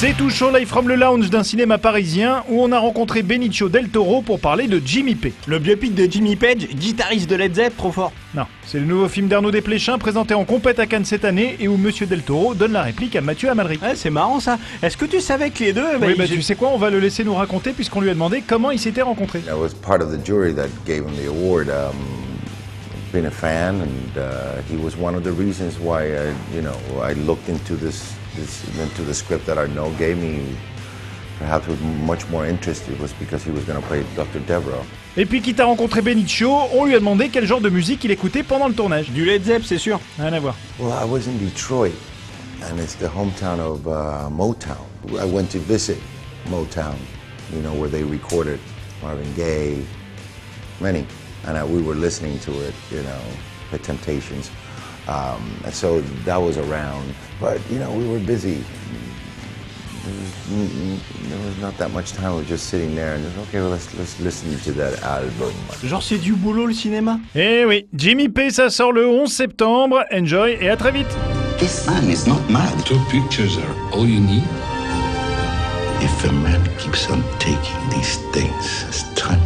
C'est tout chaud live from le lounge d'un cinéma parisien où on a rencontré Benicio del Toro pour parler de Jimmy P. Le biopic de Jimmy Page, guitariste de Led Zepp, trop fort. Non, c'est le nouveau film d'Arnaud Desplechin présenté en compète à Cannes cette année et où Monsieur del Toro donne la réplique à Mathieu Amalric. Ouais, c'est marrant ça. Est-ce que tu savais que les deux... oui, ils- bah tu sais quoi, on va le laisser nous raconter puisqu'on lui a demandé comment ils s'étaient rencontrés. Been a fan, and uh, he was one of the reasons why I, you know, I looked into this, this into the script that Arnaud gave me. Perhaps with much more interest, it was because he was going to play Dr. Devereux. Et puis quitte à rencontrer Benicio, on lui a demandé quel genre de musique il écoutait pendant le tournage. Du Led Zepp, c'est sûr. Rien à voir. Well, I was in Detroit, and it's the hometown of uh, Motown. I went to visit Motown, you know, where they recorded Marvin Gaye, many, and uh, we were listening to it, you know, The Temptations. Um, and so that was around, but you know, we were busy. There was, mm, mm, there was not that much time. We were just sitting there, and just, okay, well, let's let's listen to that album. Genre c'est du boulot le cinéma. Eh oui, Jimmy P, ça sort le 11 septembre. Enjoy et à très vite. This man is not mad. Two pictures are all you need. If a man keeps on taking these things as time